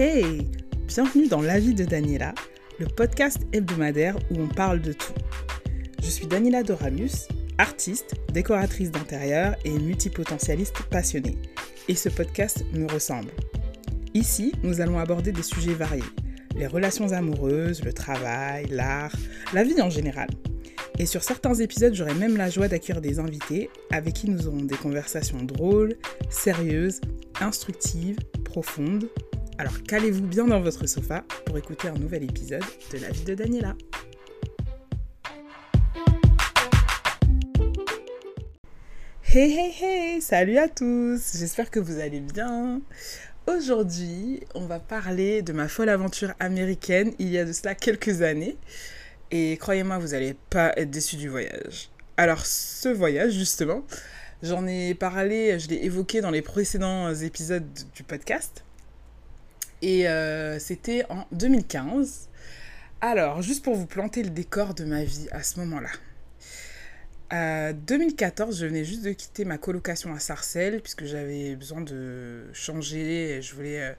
Hey Bienvenue dans La vie de Daniela, le podcast hebdomadaire où on parle de tout. Je suis Daniela Doramus, artiste, décoratrice d'intérieur et multipotentialiste passionnée. Et ce podcast me ressemble. Ici, nous allons aborder des sujets variés. Les relations amoureuses, le travail, l'art, la vie en général. Et sur certains épisodes, j'aurai même la joie d'accueillir des invités avec qui nous aurons des conversations drôles, sérieuses, instructives, profondes. Alors calez-vous bien dans votre sofa pour écouter un nouvel épisode de La vie de Daniela. Hey hey hey, salut à tous, j'espère que vous allez bien. Aujourd'hui, on va parler de ma folle aventure américaine il y a de cela quelques années. Et croyez-moi, vous n'allez pas être déçus du voyage. Alors, ce voyage, justement, j'en ai parlé, je l'ai évoqué dans les précédents épisodes du podcast. Et euh, c'était en 2015. Alors, juste pour vous planter le décor de ma vie à ce moment-là. En 2014, je venais juste de quitter ma colocation à Sarcelles, puisque j'avais besoin de changer. Je voulais. Euh,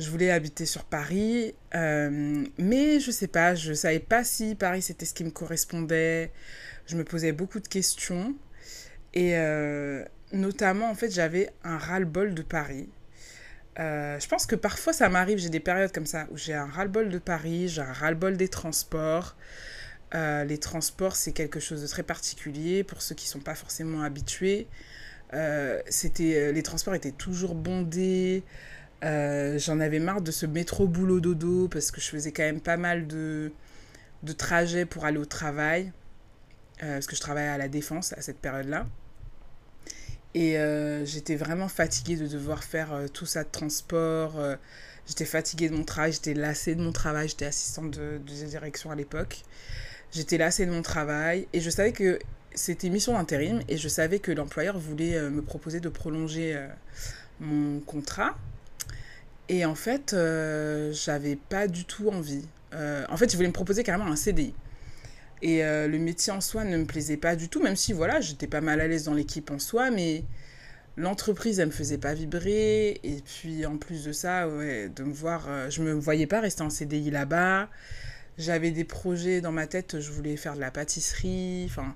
je voulais habiter sur Paris, euh, mais je sais pas, je savais pas si Paris c'était ce qui me correspondait. Je me posais beaucoup de questions et euh, notamment en fait j'avais un ras-le-bol de Paris. Euh, je pense que parfois ça m'arrive, j'ai des périodes comme ça où j'ai un ras-le-bol de Paris, j'ai un ras-le-bol des transports. les transports c'est quelque chose de très particulier pour ceux qui sont pas forcément habitués. c'était les transports étaient toujours bondés. Euh, j'en avais marre de ce métro boulot dodo parce que je faisais quand même pas mal de, de trajets pour aller au travail. Euh, parce que je travaillais à la défense à cette période-là. Et euh, j'étais vraiment fatiguée de devoir faire tout ça de transport. j'étais fatiguée de mon travail, j'étais lassée de mon travail, j'étais assistante de, direction à l'époque. J'étais lassée de mon travail et je savais que c'était mission d'intérim et je savais que l'employeur voulait me proposer de prolonger mon contrat et en fait, euh, j'avais pas du tout envie. Euh, en fait, ils voulaient me proposer carrément un CDI. Et euh, le métier en soi ne me plaisait pas du tout, même si voilà, j'étais pas mal à l'aise dans l'équipe en soi, mais l'entreprise, elle me faisait pas vibrer. Et puis en plus de ça, ouais, de me voir, je me voyais pas rester en CDI là-bas. J'avais des projets dans ma tête, je voulais faire de la pâtisserie, enfin,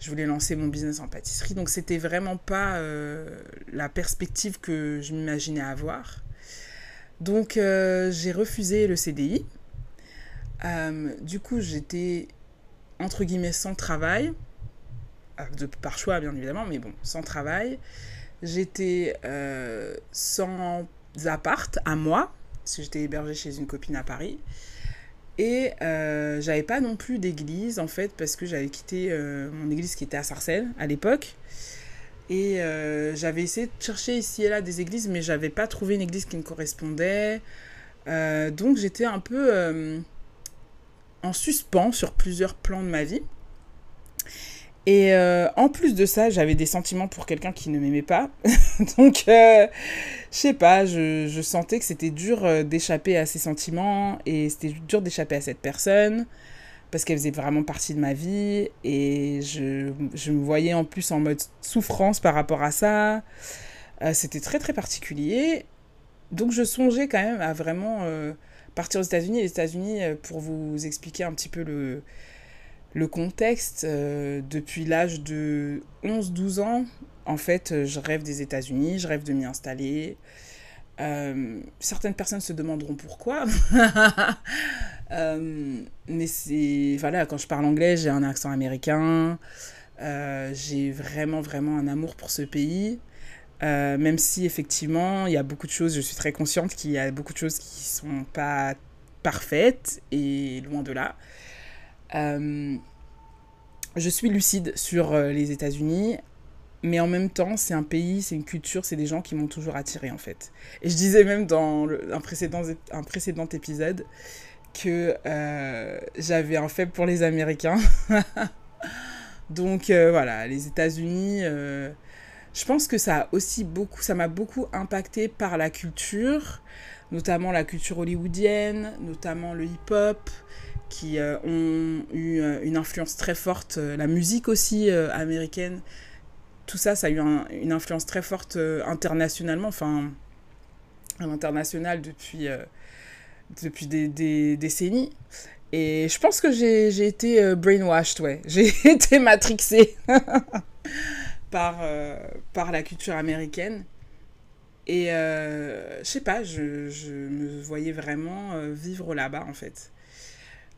je voulais lancer mon business en pâtisserie. Donc c'était vraiment pas la perspective que je m'imaginais avoir. Donc euh, j'ai refusé le CDI. Euh, du coup, j'étais entre guillemets sans travail, euh, de, par choix bien évidemment, mais bon, sans travail. J'étais sans appart à moi, parce que j'étais hébergée chez une copine à Paris. Et j'avais pas non plus d'église en fait, parce que j'avais quitté mon église qui était à Sarcelles à l'époque. Et euh, j'avais essayé de chercher ici et là des églises, mais j'avais pas trouvé une église qui me correspondait. Euh, donc j'étais un peu euh, en suspens sur plusieurs plans de ma vie. Et en plus de ça, j'avais des sentiments pour quelqu'un qui ne m'aimait pas. donc, je sais pas, je, sentais que c'était dur d'échapper à ces sentiments et c'était dur d'échapper à cette personne parce qu'elle faisait vraiment partie de ma vie et je, je, me voyais en plus en mode souffrance par rapport à ça. Euh, c'était très très particulier. Donc je songeais quand même à vraiment euh, partir aux États-Unis. Les États-Unis, euh, pour vous expliquer un petit peu le, le contexte, depuis l'âge de 11-12 ans, en fait, je rêve des États-Unis, je rêve de m'y installer. Euh, certaines personnes se demanderont pourquoi. euh, mais c'est. Voilà, quand je parle anglais, j'ai un accent américain. Euh, j'ai vraiment, vraiment un amour pour ce pays. Euh, même si, effectivement, il y a beaucoup de choses, je suis très consciente qu'il y a beaucoup de choses qui sont pas parfaites et loin de là. je suis lucide sur les États-Unis mais en même temps, c'est un pays, c'est une culture, c'est des gens qui m'ont toujours attiré en fait. Et je disais même dans un, précédent, un précédent épisode que euh, j'avais un faible pour les Américains. Donc euh, voilà, les États-Unis, euh, je pense que ça aussi beaucoup, ça m'a beaucoup impacté par la culture, notamment la culture hollywoodienne, notamment le hip-hop, qui ont eu une influence très forte, la musique aussi américaine tout ça, ça a eu une influence très forte euh, internationalement. Enfin, à l'international depuis, depuis des, des, décennies. Et je pense que j'ai été brainwashed, ouais. J'ai été matrixée par, par la culture américaine. Et euh, je sais pas, je, je, me voyais vraiment euh, vivre là-bas en fait.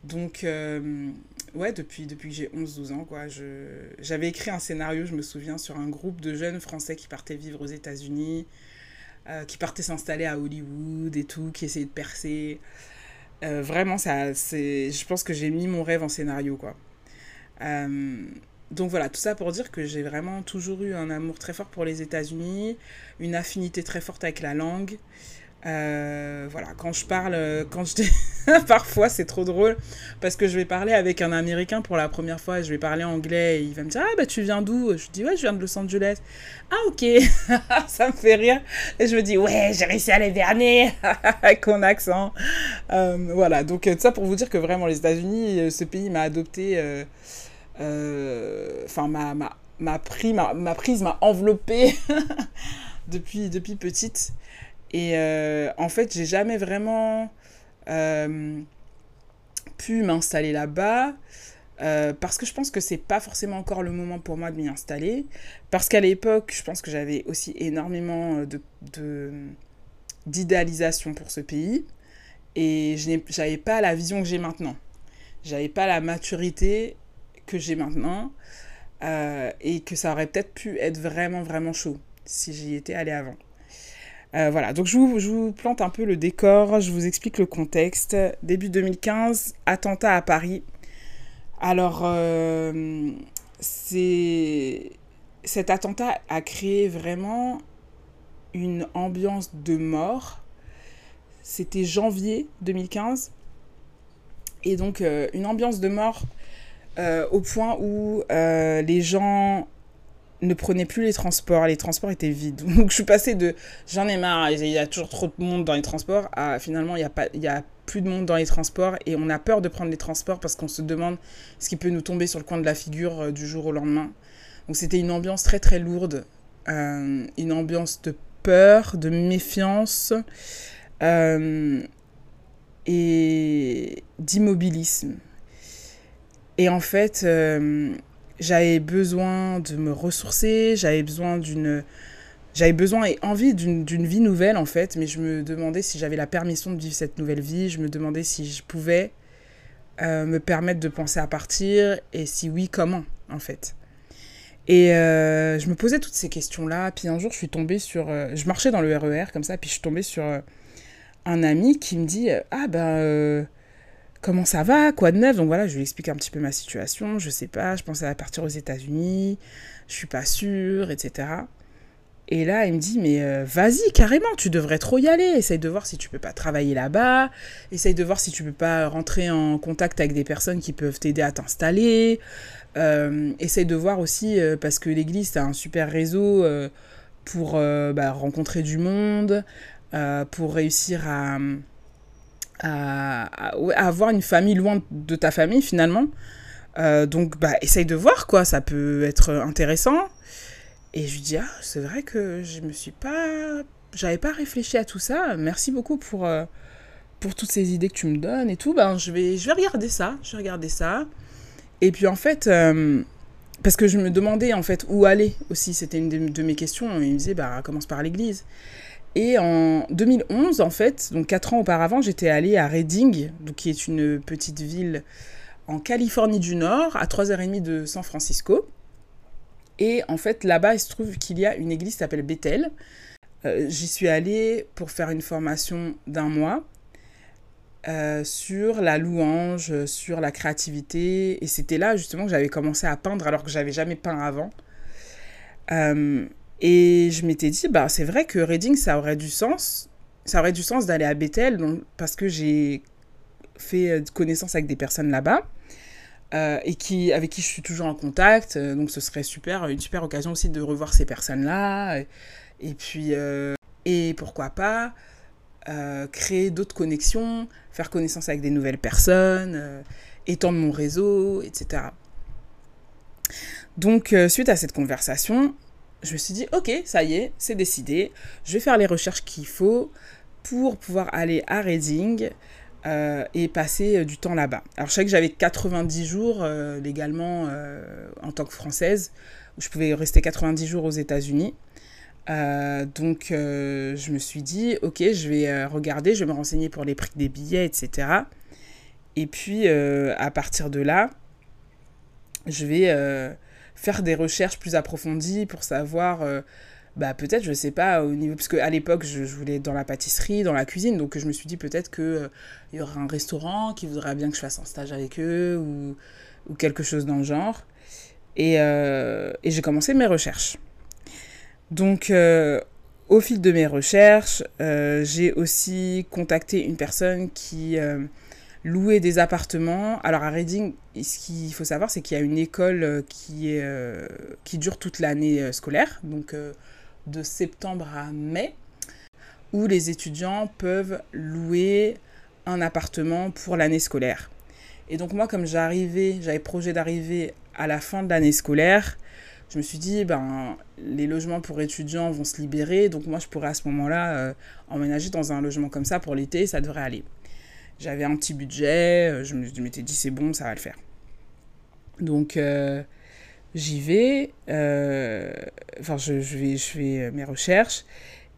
Donc, euh, ouais, depuis, depuis que j'ai 11-12 ans, quoi, j'avais écrit un scénario, je me souviens, sur un groupe de jeunes Français qui partaient vivre aux États-Unis, qui partaient s'installer à Hollywood et tout, qui essayaient de percer. vraiment, ça, je pense que j'ai mis mon rêve en scénario, quoi. Donc voilà, tout ça pour dire que j'ai vraiment toujours eu un amour très fort pour les États-Unis, une affinité très forte avec la langue. Euh, voilà, quand je parle, quand je dis... parfois c'est trop drôle parce que je vais parler avec un Américain pour la première fois, je vais parler anglais et il va me dire ah bah tu viens d'où? Je dis ouais je viens de Los Angeles. Ah ok, ça me fait rire et je me dis ouais j'ai réussi à les berner avec mon accent. Euh, voilà donc ça pour vous dire que vraiment les États-Unis, euh, ce pays m'a adopté euh, enfin, ma, ma, ma, ma, ma, prise m'a enveloppée depuis, depuis petite. Et euh, en fait, j'ai jamais vraiment euh, pu m'installer là-bas. parce que je pense que c'est pas forcément encore le moment pour moi de m'y installer. Parce qu'à l'époque, je pense que j'avais aussi énormément de d'idéalisation pour ce pays. Et je n'avais pas la vision que j'ai maintenant. J'avais pas la maturité que j'ai maintenant euh, et que ça aurait peut-être pu être vraiment, vraiment chaud si j'y étais allée avant. Euh, voilà, donc je vous, je plante un peu le décor, je vous explique le contexte. Début 2015, attentat à Paris. Alors, euh, cet attentat a créé vraiment une ambiance de mort. C'était janvier 2015. Et donc, une ambiance de mort euh, au point où euh, les gens ne prenaient plus les transports, les transports étaient vides. Donc je suis passée de j'en ai marre, il y a toujours trop de monde dans les transports, à finalement il n'y a, il a plus de monde dans les transports et on a peur de prendre les transports parce qu'on se demande ce qui peut nous tomber sur le coin de la figure euh, du jour au lendemain. Donc c'était une ambiance très très lourde, une ambiance de peur, de méfiance et d'immobilisme. Et en fait, euh, j'avais besoin de me ressourcer, j'avais besoin d'une... J'avais besoin et envie d'une vie nouvelle en fait, mais je me demandais si j'avais la permission de vivre cette nouvelle vie, je me demandais si je pouvais euh, me permettre de penser à partir. Et si oui, comment en fait. Et euh, je me posais toutes ces questions-là, puis un jour je suis tombée sur... je marchais dans le RER e comme ça, puis je suis tombée sur un ami qui me dit Ah ben comment ça va, quoi de neuf. Donc voilà, je lui explique un petit peu ma situation. Je sais pas, je pensais à partir aux États-Unis, je suis pas sûre, etc. Et là, il me dit, mais euh, vas-y, carrément, tu devrais trop y aller. Essaye de voir si tu peux pas travailler là-bas. Essaye de voir si tu peux pas rentrer en contact avec des personnes qui peuvent t'aider à t'installer. Euh, essaye de voir aussi, euh, parce que l'église, c'est un super réseau pour bah, rencontrer du monde, pour réussir à à, avoir une famille loin de ta famille finalement. Euh, donc bah essaye de voir quoi, ça peut être intéressant. Et je lui dis ah c'est vrai que je me suis pas, j'avais pas réfléchi à tout ça. Merci beaucoup pour euh, pour toutes ces idées que tu me donnes et tout. Ben je vais je vais regarder ça, je vais regarder ça. Et puis en fait euh, parce que je me demandais en fait où aller aussi, c'était une de, mes questions. Il me disait bah commence par l'église. Et en 2011, en fait, donc 4 ans auparavant, j'étais allée à Redding, donc qui est une petite ville en Californie du Nord, à 3h30 de San Francisco. Et en fait, là-bas, il se trouve qu'il y a une église qui s'appelle Bethel. Euh, j'y suis allée pour faire une formation d'un mois euh, sur la louange, sur la créativité. Et c'était là justement que j'avais commencé à peindre alors que j'avais jamais peint avant. Euh, et je m'étais dit, bah, c'est vrai que Reading, ça aurait du sens. Ça aurait du sens d'aller à Bethel, donc, parce que j'ai fait euh, connaissance avec des personnes là-bas. Euh, et qui, avec qui je suis toujours en contact. Euh, donc ce serait super, une super occasion aussi de revoir ces personnes-là. Et, puis, et pourquoi pas créer d'autres connexions, faire connaissance avec des nouvelles personnes, étendre mon réseau, etc. Donc suite à cette conversation, je me suis dit, ok, ça y est, c'est décidé, je vais faire les recherches qu'il faut pour pouvoir aller à Reading et passer du temps là-bas. Alors je savais que j'avais 90 jours légalement en tant que Française, où je pouvais rester 90 jours aux États-Unis. donc je me suis dit, ok, je vais regarder, je vais me renseigner pour les prix des billets, etc. Et puis à partir de là, je vais faire des recherches plus approfondies pour savoir bah peut-être je sais pas au niveau parce qu'à l'époque je, voulais être dans la pâtisserie dans la cuisine donc je me suis dit peut-être que euh, il y aura un restaurant qui voudrait bien que je fasse un stage avec eux ou, ou quelque chose dans le genre. Et, euh, et j'ai commencé mes recherches. Donc euh, au fil de mes recherches j'ai aussi contacté une personne qui louait des appartements alors à Reading ce qu'il faut savoir c'est qu'il y a une école qui est qui dure toute l'année scolaire donc de septembre à mai, où les étudiants peuvent louer un appartement pour l'année scolaire. Et donc moi, comme j'arrivais, j'avais projet d'arriver à la fin de l'année scolaire, je me suis dit, ben, les logements pour étudiants vont se libérer, donc moi, je pourrais à ce moment-là euh, emménager dans un logement comme ça pour l'été, ça devrait aller. J'avais un petit budget, euh, je m'étais dit, c'est bon, ça va le faire. Donc, euh, j'y vais, euh, enfin je, je, vais, je fais mes recherches,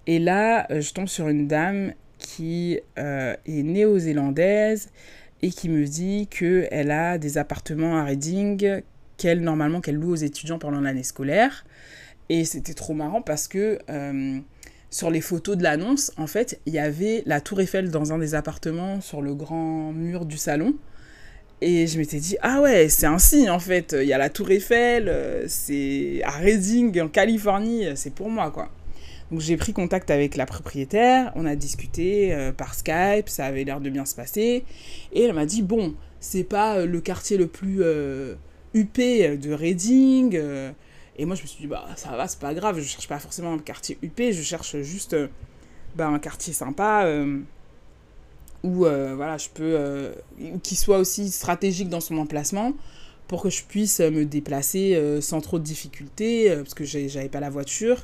et là je tombe sur une dame qui est néo-zélandaise et qui me dit qu'elle a des appartements à Reading qu'elle normalement qu'elle loue aux étudiants pendant l'année scolaire. Et c'était trop marrant parce que sur les photos de l'annonce, en fait, il y avait la tour Eiffel dans un des appartements sur le grand mur du salon. Et je m'étais dit, ah ouais, c'est un signe en fait. Il y a la Tour Eiffel, euh, c'est à Reading, en Californie, c'est pour moi quoi. Donc j'ai pris contact avec la propriétaire, on a discuté euh, par Skype, ça avait l'air de bien se passer. Et elle m'a dit, bon, c'est pas euh, le quartier le plus huppé de Reading. Et moi je me suis dit, bah ça va, c'est pas grave, je cherche pas forcément un quartier huppé, je cherche juste bah, un quartier sympa ou euh, voilà, je peux euh, qu'il soit aussi stratégique dans son emplacement pour que je puisse me déplacer euh, sans trop de difficultés parce que j'avais pas la voiture.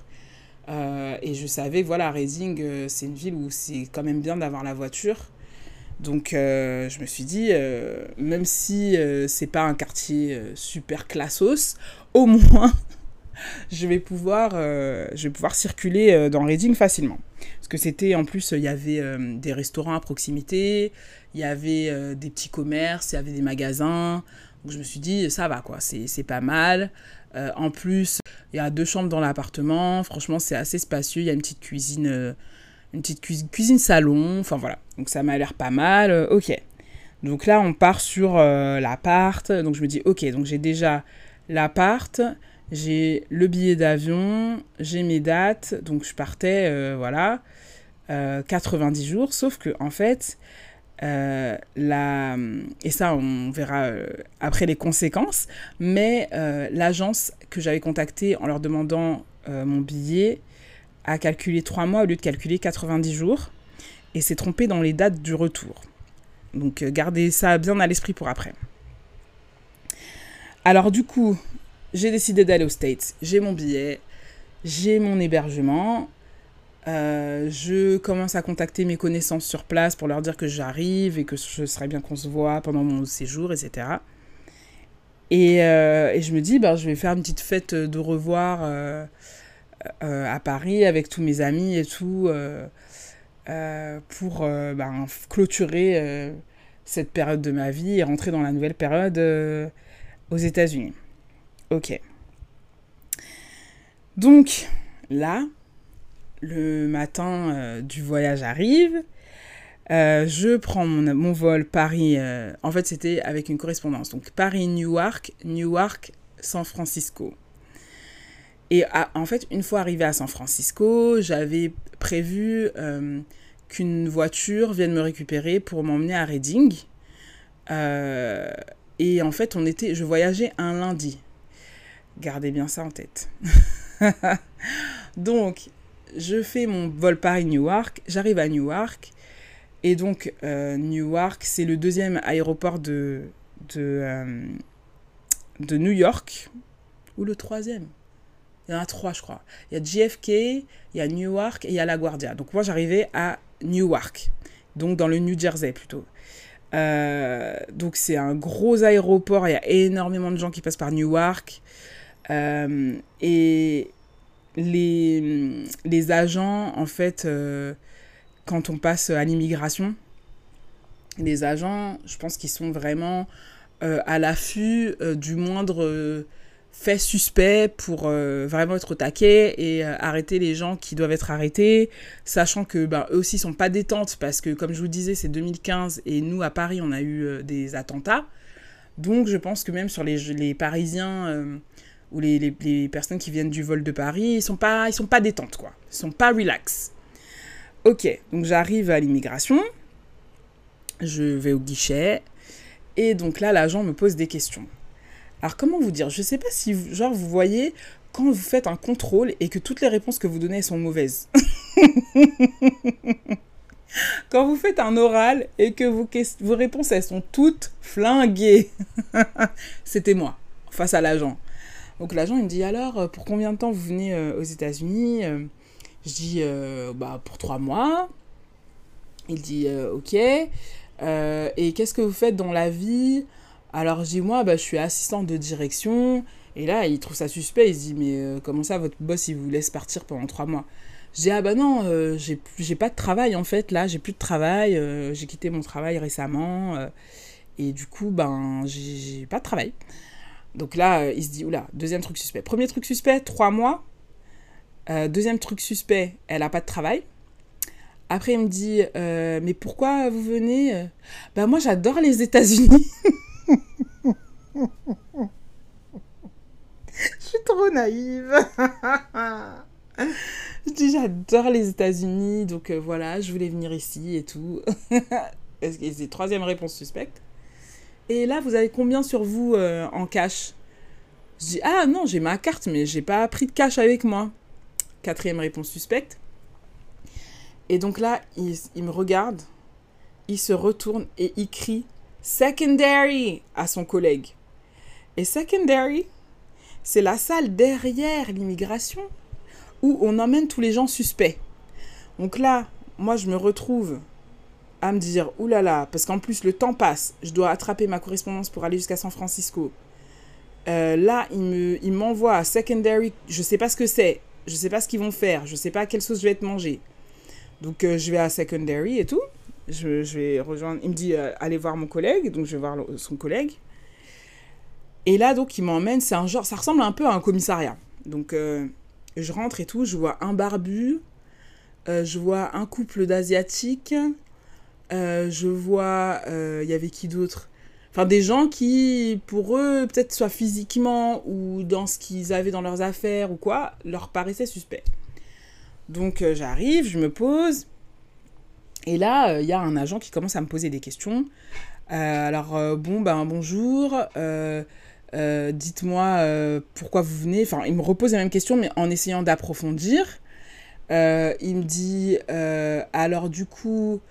Et je savais voilà Reading c'est une ville où c'est quand même bien d'avoir la voiture. Donc je me suis dit même si c'est pas un quartier super classos au moins je vais pouvoir, euh, je vais pouvoir circuler euh, dans Reading facilement. Parce que c'était, en plus, il y avait euh, des restaurants à proximité, il y avait des petits commerces, il y avait des magasins. Donc je me suis dit, ça va quoi, c'est pas mal. en plus, il y a deux chambres dans l'appartement. Franchement, c'est assez spacieux. Il y a une petite cuisine, une petite cuisine, cuisine salon. Enfin voilà. Donc ça m'a l'air pas mal. ok. Donc là, on part sur l'appart. Donc je me dis, ok, donc j'ai déjà l'appart j'ai le billet d'avion, j'ai mes dates, donc je partais, euh, voilà, 90 euh, jours, sauf que, en fait, euh, la... et ça, on verra après les conséquences, mais l'agence que j'avais contactée en leur demandant mon billet a calculé 3 mois au lieu de calculer 90 jours, et s'est trompé dans les dates du retour. Donc gardez ça bien à l'esprit pour après. Alors du coup, j'ai décidé d'aller aux States. J'ai mon billet, j'ai mon hébergement. Euh, je commence à contacter mes connaissances sur place pour leur dire que j'arrive et que ce serait bien qu'on se voit pendant mon séjour, etc. Et, euh, et, je me dis, bah, je vais faire une petite fête de revoir euh, à Paris avec tous mes amis et tout pour ben, clôturer cette période de ma vie et rentrer dans la nouvelle période aux États-Unis. Ok. Donc, là, le matin euh, du voyage arrive. Euh, je prends mon, vol Paris. Euh, en fait, c'était avec une correspondance. Donc, Paris-Newark, Newark-San Francisco. Et en fait, une fois arrivé à San Francisco, j'avais prévu qu'une voiture vienne me récupérer pour m'emmener à Reading. et en fait, on était, je voyageais un lundi. Gardez bien ça en tête. donc, je fais mon vol Paris-Newark, j'arrive à Newark, et donc euh, Newark, c'est le deuxième aéroport euh, de New York, ou le troisième Il y en a trois, je crois. Il y a JFK, il y a Newark et il y a LaGuardia. Donc moi, j'arrivais à Newark, donc dans le New Jersey plutôt. Euh, donc c'est un gros aéroport, il y a énormément de gens qui passent par Newark. Euh, et les, les agents, en fait, euh, quand on passe à l'immigration, les agents, je pense qu'ils sont vraiment à l'affût du moindre fait suspect pour euh, vraiment être au taquet et euh, arrêter les gens qui doivent être arrêtés, sachant que ben, eux aussi sont pas détentes parce que comme je vous disais c'est 2015 et nous à Paris on a eu euh, des attentats. Donc je pense que même sur les, les Parisiens ou les, les, personnes qui viennent du vol de Paris, ils sont pas ils sont pas détentes quoi. Ils sont pas relax. OK, donc j'arrive à l'immigration. Je vais au guichet et donc là l'agent me pose des questions. Alors comment vous dire? Je sais pas si genre vous voyez quand vous faites un contrôle et que toutes les réponses que vous donnez sont mauvaises. quand vous faites un oral et que vos, vos réponses elles sont toutes flinguées. C'était moi face à l'agent. Donc l'agent il me dit alors euh, pour combien de temps vous venez euh, aux États-Unis euh, Je dis bah pour trois mois. Il dit ok. et qu'est-ce que vous faites dans la vie? Alors je dis, moi, bah, je suis assistante de direction. Et là, il trouve ça suspect. Il se dit, mais comment ça, votre boss, il vous laisse partir pendant trois mois? Dis, ah bah non, j'ai pas de travail en fait. Là, j'ai plus de travail. J'ai quitté mon travail récemment. et du coup, ben, j'ai pas de travail. Donc là, il se dit, oula, deuxième truc suspect. Premier truc suspect, trois mois. deuxième truc suspect, elle a pas de travail. Après, il me dit, mais pourquoi vous venez Ben moi, j'adore les États-Unis. Je suis trop naïve. je dis j'adore les États-Unis, donc euh, voilà, je voulais venir ici et tout. c'est troisième réponse suspecte? Et là, vous avez combien sur vous euh, en cash? Je dis ah non, j'ai ma carte, mais j'ai pas pris de cash avec moi. Quatrième réponse suspecte. Et donc là, il, il me regarde, il se retourne et il crie Secondary à son collègue. Et secondary, c'est la salle derrière l'immigration où on emmène tous les gens suspects. Donc là, moi, je me retrouve à me dire, oulala, parce qu'en plus, le temps passe, je dois attraper ma correspondance pour aller jusqu'à San Francisco. Euh, là, il m'envoie à secondary, je sais pas ce que c'est, je sais pas ce qu'ils vont faire, je sais pas à quelle sauce je vais être mangé. Donc, euh, je vais à secondary et tout. Je, vais rejoindre, il me dit, euh, allez voir mon collègue, donc je vais voir son collègue. Et là, donc, il m'emmène, c'est un genre, ça ressemble un peu à un commissariat. Donc, je rentre et tout, je vois un barbu, je vois un couple d'Asiatiques, euh, je vois, il y avait qui d'autre? Enfin, des gens qui, pour eux, peut-être soit physiquement ou dans ce qu'ils avaient dans leurs affaires ou quoi, leur paraissaient suspects. Donc, j'arrive, je me pose, et là, il y a un agent qui commence à me poser des questions. alors, bon, ben, bonjour. Euh, dites-moi euh, pourquoi vous venez? Enfin, il me repose la même question, mais en essayant d'approfondir. Euh, il me dit, alors du coup,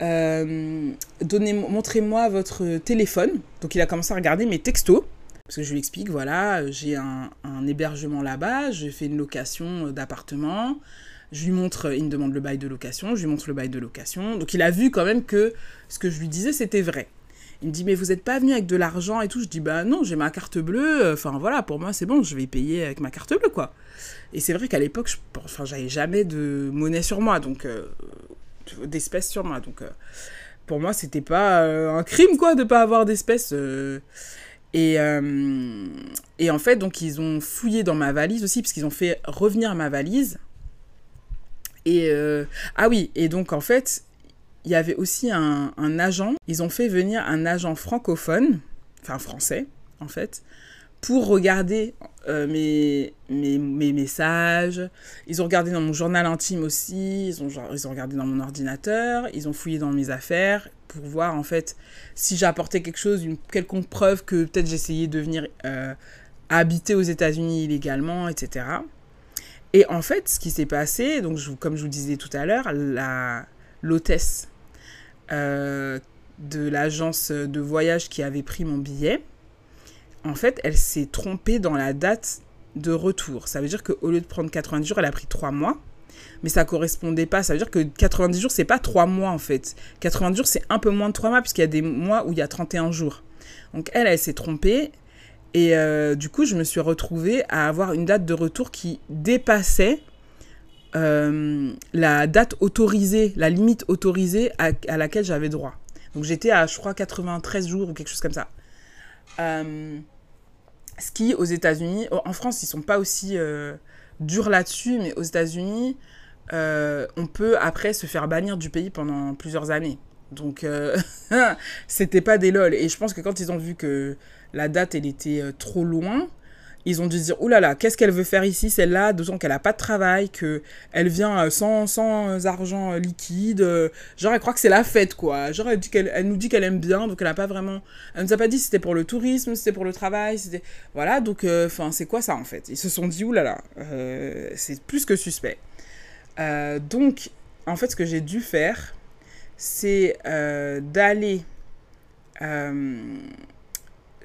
montrez-moi votre téléphone. Donc il a commencé à regarder mes textos. Parce que je lui explique, voilà, j'ai un, hébergement là-bas, j'ai fait une location d'appartement. Je lui montre, il me demande le bail de location, je lui montre le bail de location. Donc il a vu quand même que ce que je lui disais, c'était vrai. Il me dit, mais vous n'êtes pas venu avec de l'argent et tout? Je dis, bah non, j'ai ma carte bleue. Enfin voilà, pour moi, c'est bon, je vais payer avec ma carte bleue, quoi. Et c'est vrai qu'à l'époque, je, enfin, j'avais jamais de monnaie sur moi, donc euh, d'espèces sur moi. Donc euh, pour moi, c'était pas euh, un crime, quoi, de pas avoir d'espèces. Et, et en fait, donc, ils ont fouillé dans ma valise aussi, parce qu'ils ont fait revenir ma valise. Et ah oui, et donc en fait, il y avait aussi un, agent. Ils ont fait venir un agent francophone, enfin français en fait, pour regarder euh, mes, mes, messages. Ils ont regardé dans mon journal intime aussi. Ils ont, ils ont regardé dans mon ordinateur. Ils ont fouillé dans mes affaires pour voir en fait si j'apportais quelque chose, une quelconque preuve que peut-être j'essayais de venir euh, habiter aux États-Unis illégalement, etc. Et en fait, ce qui s'est passé, donc comme je vous disais tout à l'heure, la l'hôtesse euh, de l'agence de voyage qui avait pris mon billet, en fait, elle s'est trompée dans la date de retour. Ça veut dire qu'au lieu de prendre 90 jours, elle a pris 3 mois. Mais ça correspondait pas. Ça veut dire que 90 jours, c'est pas 3 mois en fait. 90 jours, c'est un peu moins de 3 mois, puisqu'il y a des mois où il y a 31 jours. Donc elle, elle s'est trompée. Et euh, du coup, je me suis retrouvée à avoir une date de retour qui dépassait euh, la date autorisée, la limite autorisée à, laquelle j'avais droit. Donc j'étais à, je crois, 93 jours ou quelque chose comme ça. Euh, ce qui, aux États-Unis, en France, ils sont pas aussi euh, durs là-dessus, mais aux États-Unis, euh, on peut après se faire bannir du pays pendant plusieurs années. Donc, euh, c'était pas des lol. Et je pense que quand ils ont vu que la date, elle était euh, trop loin, ils ont dû se dire, oulala, là là, qu'est-ce qu'elle veut faire ici, celle-là, d'autant qu'elle a pas de travail, qu'elle vient euh, sans, sans argent euh, liquide. euh, Genre, elle croit que c'est la fête, quoi. Genre, elle, dit qu'elle, elle nous dit qu'elle aime bien, donc elle a pas vraiment... Elle nous a pas dit c'était pour le tourisme, c'était pour le travail, c'était... Voilà, donc, enfin, c'est quoi ça, en fait? Ils se sont dit, oulala, là c'est plus que suspect. Euh, donc, en fait, ce que j'ai dû faire, c'est euh, d'aller euh,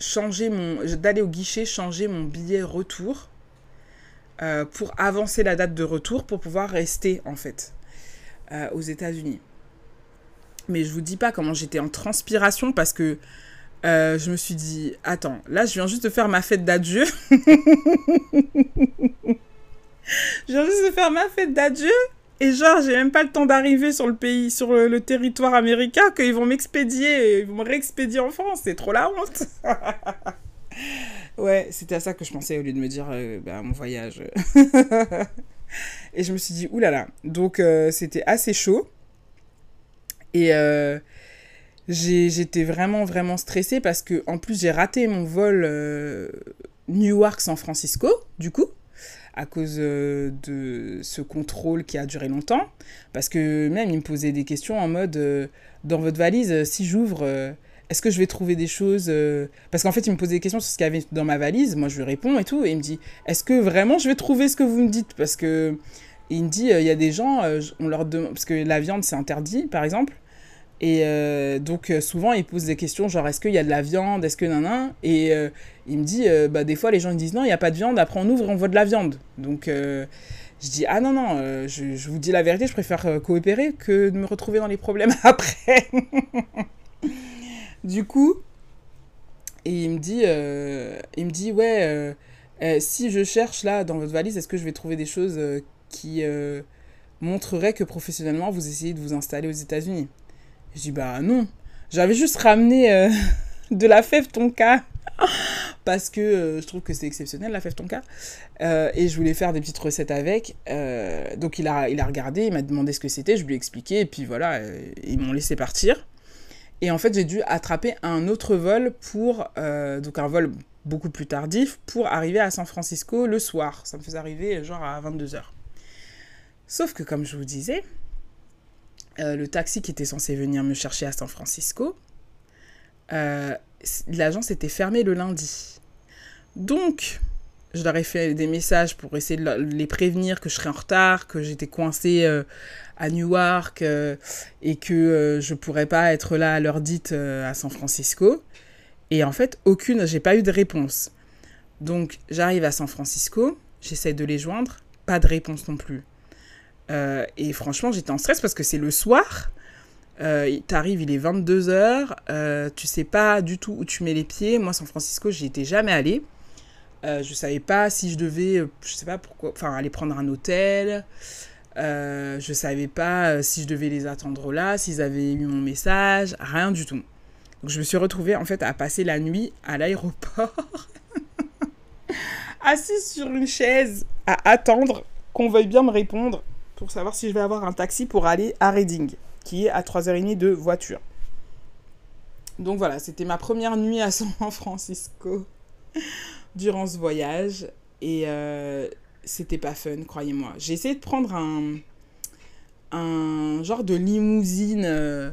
changer mon d'aller au guichet changer mon billet retour euh, pour avancer la date de retour pour pouvoir rester en fait euh, aux États-Unis. Mais je vous dis pas comment j'étais en transpiration parce que euh, je me suis dit attends là je viens juste de faire ma fête d'adieu. je viens juste de faire ma fête d'adieu et genre, j'ai même pas le temps d'arriver sur le pays, sur le, territoire américain, qu'ils vont m'expédier, ils vont me réexpédier en France. C'est trop la honte. ouais, c'était à ça que je pensais au lieu de me dire euh, bah, mon voyage. et je me suis dit, oulala. Donc, euh, c'était assez chaud. Et euh, j'étais vraiment, vraiment stressée parce que, en plus, j'ai raté mon vol euh, Newark-San Francisco, du coup à cause euh, de ce contrôle qui a duré longtemps. Parce que même, il me posait des questions en mode, euh, dans votre valise, euh, si j'ouvre, est-ce que je vais trouver des choses... Parce qu'en fait, il me posait des questions sur ce qu'il y avait dans ma valise. Moi, je lui réponds et tout. Et il me dit, est-ce que vraiment je vais trouver ce que vous me dites? Parce que il me dit, il y a des gens, on leur demande... Parce que la viande, c'est interdit, par exemple. Et euh, donc, euh, souvent, ils posent des questions genre, est-ce qu'il y a de la viande Est-ce que nan Et euh, il me dit, bah, des fois, les gens ils disent, non, il n'y a pas de viande. Après, on ouvre et on voit de la viande. Donc, je dis, ah non, non, je, vous dis la vérité, je préfère coopérer que de me retrouver dans les problèmes après. du coup, et il me dit, il me dit ouais, si je cherche là dans votre valise, est-ce que je vais trouver des choses qui montreraient que professionnellement vous essayez de vous installer aux États-Unis? Je dis bah non, j'avais juste ramené euh, de la fève tonka parce que euh, je trouve que c'est exceptionnel la fève tonka Euh, et je voulais faire des petites recettes avec. Donc il a, il a regardé, il m'a demandé ce que c'était, je lui ai expliqué et puis voilà, ils m'ont laissé partir. Et en fait, j'ai dû attraper un autre vol pour, donc un vol beaucoup plus tardif, pour arriver à San Francisco le soir. Ça me faisait arriver genre à 22h. Sauf que comme je vous disais, euh, le taxi qui était censé venir me chercher à San Francisco, euh, l'agence était fermée le lundi. Donc, je leur ai fait des messages pour essayer de les prévenir que je serais en retard, que j'étais coincée euh, à Newark et que je pourrais pas être là à l'heure dite à San Francisco. Et en fait, aucune, j'ai pas eu de réponse. Donc, j'arrive à San Francisco, j'essaie de les joindre, pas de réponse non plus. Euh, et franchement, j'étais en stress parce que c'est le soir. Euh, T'arrives, il est 22h, euh, tu sais pas du tout où tu mets les pieds. Moi, San Francisco, j'y étais jamais allée. Euh, je savais pas si je devais, euh, je sais pas pourquoi, enfin aller prendre un hôtel. Je savais pas si je devais les attendre là, s'ils avaient eu mon message, rien du tout. Donc je me suis retrouvée en fait à passer la nuit à l'aéroport, assise sur une chaise, à attendre qu'on veuille bien me répondre pour savoir si je vais avoir un taxi pour aller à Reading, qui est à 3h30 de voiture. Donc voilà, c'était ma première nuit à San Francisco durant ce voyage. Et euh, c'était pas fun, croyez-moi. J'ai essayé de prendre un, genre de limousine euh,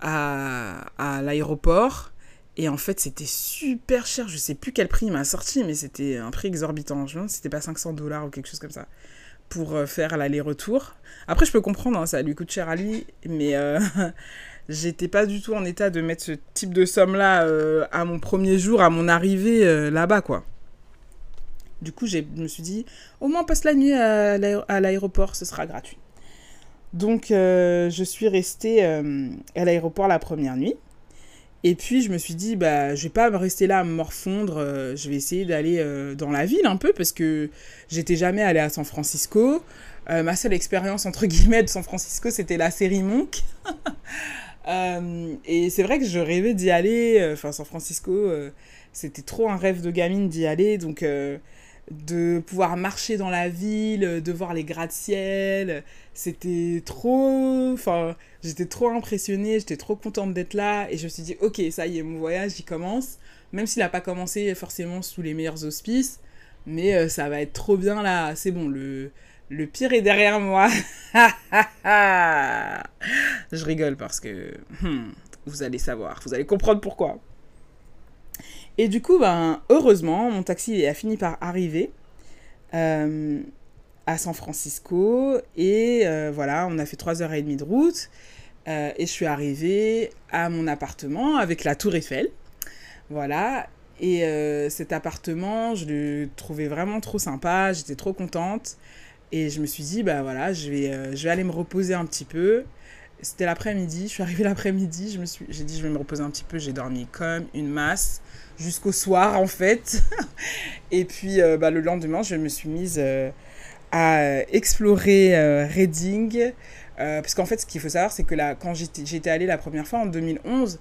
à, à l'aéroport. Et en fait, c'était super cher. Je sais plus quel prix il m'a sorti, mais c'était un prix exorbitant. Je me demande si c'était pas 500 dollars ou quelque chose comme ça pour euh, faire l'aller-retour. Après, je peux comprendre, hein, ça lui coûte cher à lui, mais euh, j'étais pas du tout en état de mettre ce type de somme-là euh, à mon premier jour, à mon arrivée là-bas, quoi. Du coup, je me suis dit, au moins passe la nuit à l'aéroport, ce sera gratuit. Donc, je suis restée à l'aéroport la première nuit. Et puis, je me suis dit, bah, je vais pas rester là à me morfondre. Euh, je vais essayer d'aller dans la ville un peu parce que j'étais jamais allée à San Francisco. ma seule expérience, entre guillemets, de San Francisco, c'était la série Monk. et c'est vrai que je rêvais d'y aller. Enfin, San Francisco, c'était trop un rêve de gamine d'y aller. Donc, de pouvoir marcher dans la ville, de voir les gratte-ciel. C'était trop. Enfin, j'étais trop impressionnée, j'étais trop contente d'être là. Et je me suis dit, ok, ça y est, mon voyage, il commence. Même s'il n'a pas commencé forcément sous les meilleurs auspices. Mais euh, ça va être trop bien là. C'est bon, le, le pire est derrière moi. je rigole parce que. Hmm, vous allez savoir, vous allez comprendre pourquoi. Et du coup, ben, heureusement, mon taxi a fini par arriver euh, à San Francisco. Et euh, voilà, on a fait 3h30 de route. Euh, et je suis arrivée à mon appartement avec la tour Eiffel. Voilà. Et cet appartement, je le trouvais vraiment trop sympa. J'étais trop contente. Et je me suis dit, bah voilà, je vais, je vais aller me reposer un petit peu. C'était l'après-midi, je suis arrivée l'après-midi, je me suis, j'ai dit je vais me reposer un petit peu, j'ai dormi comme une masse jusqu'au soir en fait. Et puis euh, bah, le lendemain, je me suis mise euh, à explorer euh, Reading. parce qu'en fait, ce qu'il faut savoir, c'est que là, quand j'étais allée la première fois en 2011,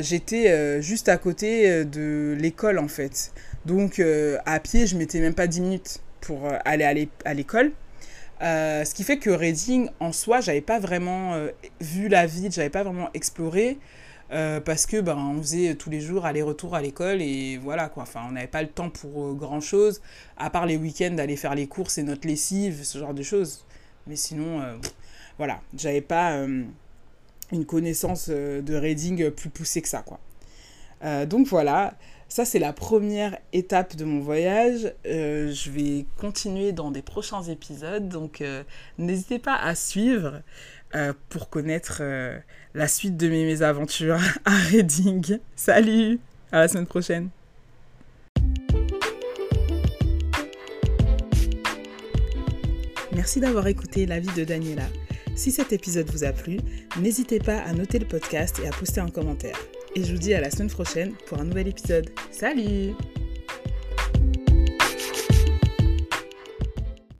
j'étais juste à côté de l'école en fait. Donc à pied, je mettais même pas 10 minutes pour aller à l'école. Ce qui fait que Reading, en soi, j'avais pas vraiment vu la ville, j'avais pas vraiment exploré. Euh, parce que ben, on faisait tous les jours aller-retour à l'école et voilà quoi. Enfin, on n'avait pas le temps pour euh, grand chose, à part les week-ends d'aller faire les courses et notre lessive, ce genre de choses. Mais sinon, euh, voilà, j'avais pas une connaissance de reading plus poussée que ça quoi. donc voilà, ça c'est la première étape de mon voyage. je vais continuer dans des prochains épisodes, donc n'hésitez pas à suivre. Euh, pour connaître euh, la suite de mes, mes aventures à Reading. Salut, à la semaine prochaine. Merci d'avoir écouté la vie de Daniela. Si cet épisode vous a plu, n'hésitez pas à noter le podcast et à poster un commentaire. Et je vous dis à la semaine prochaine pour un nouvel épisode. Salut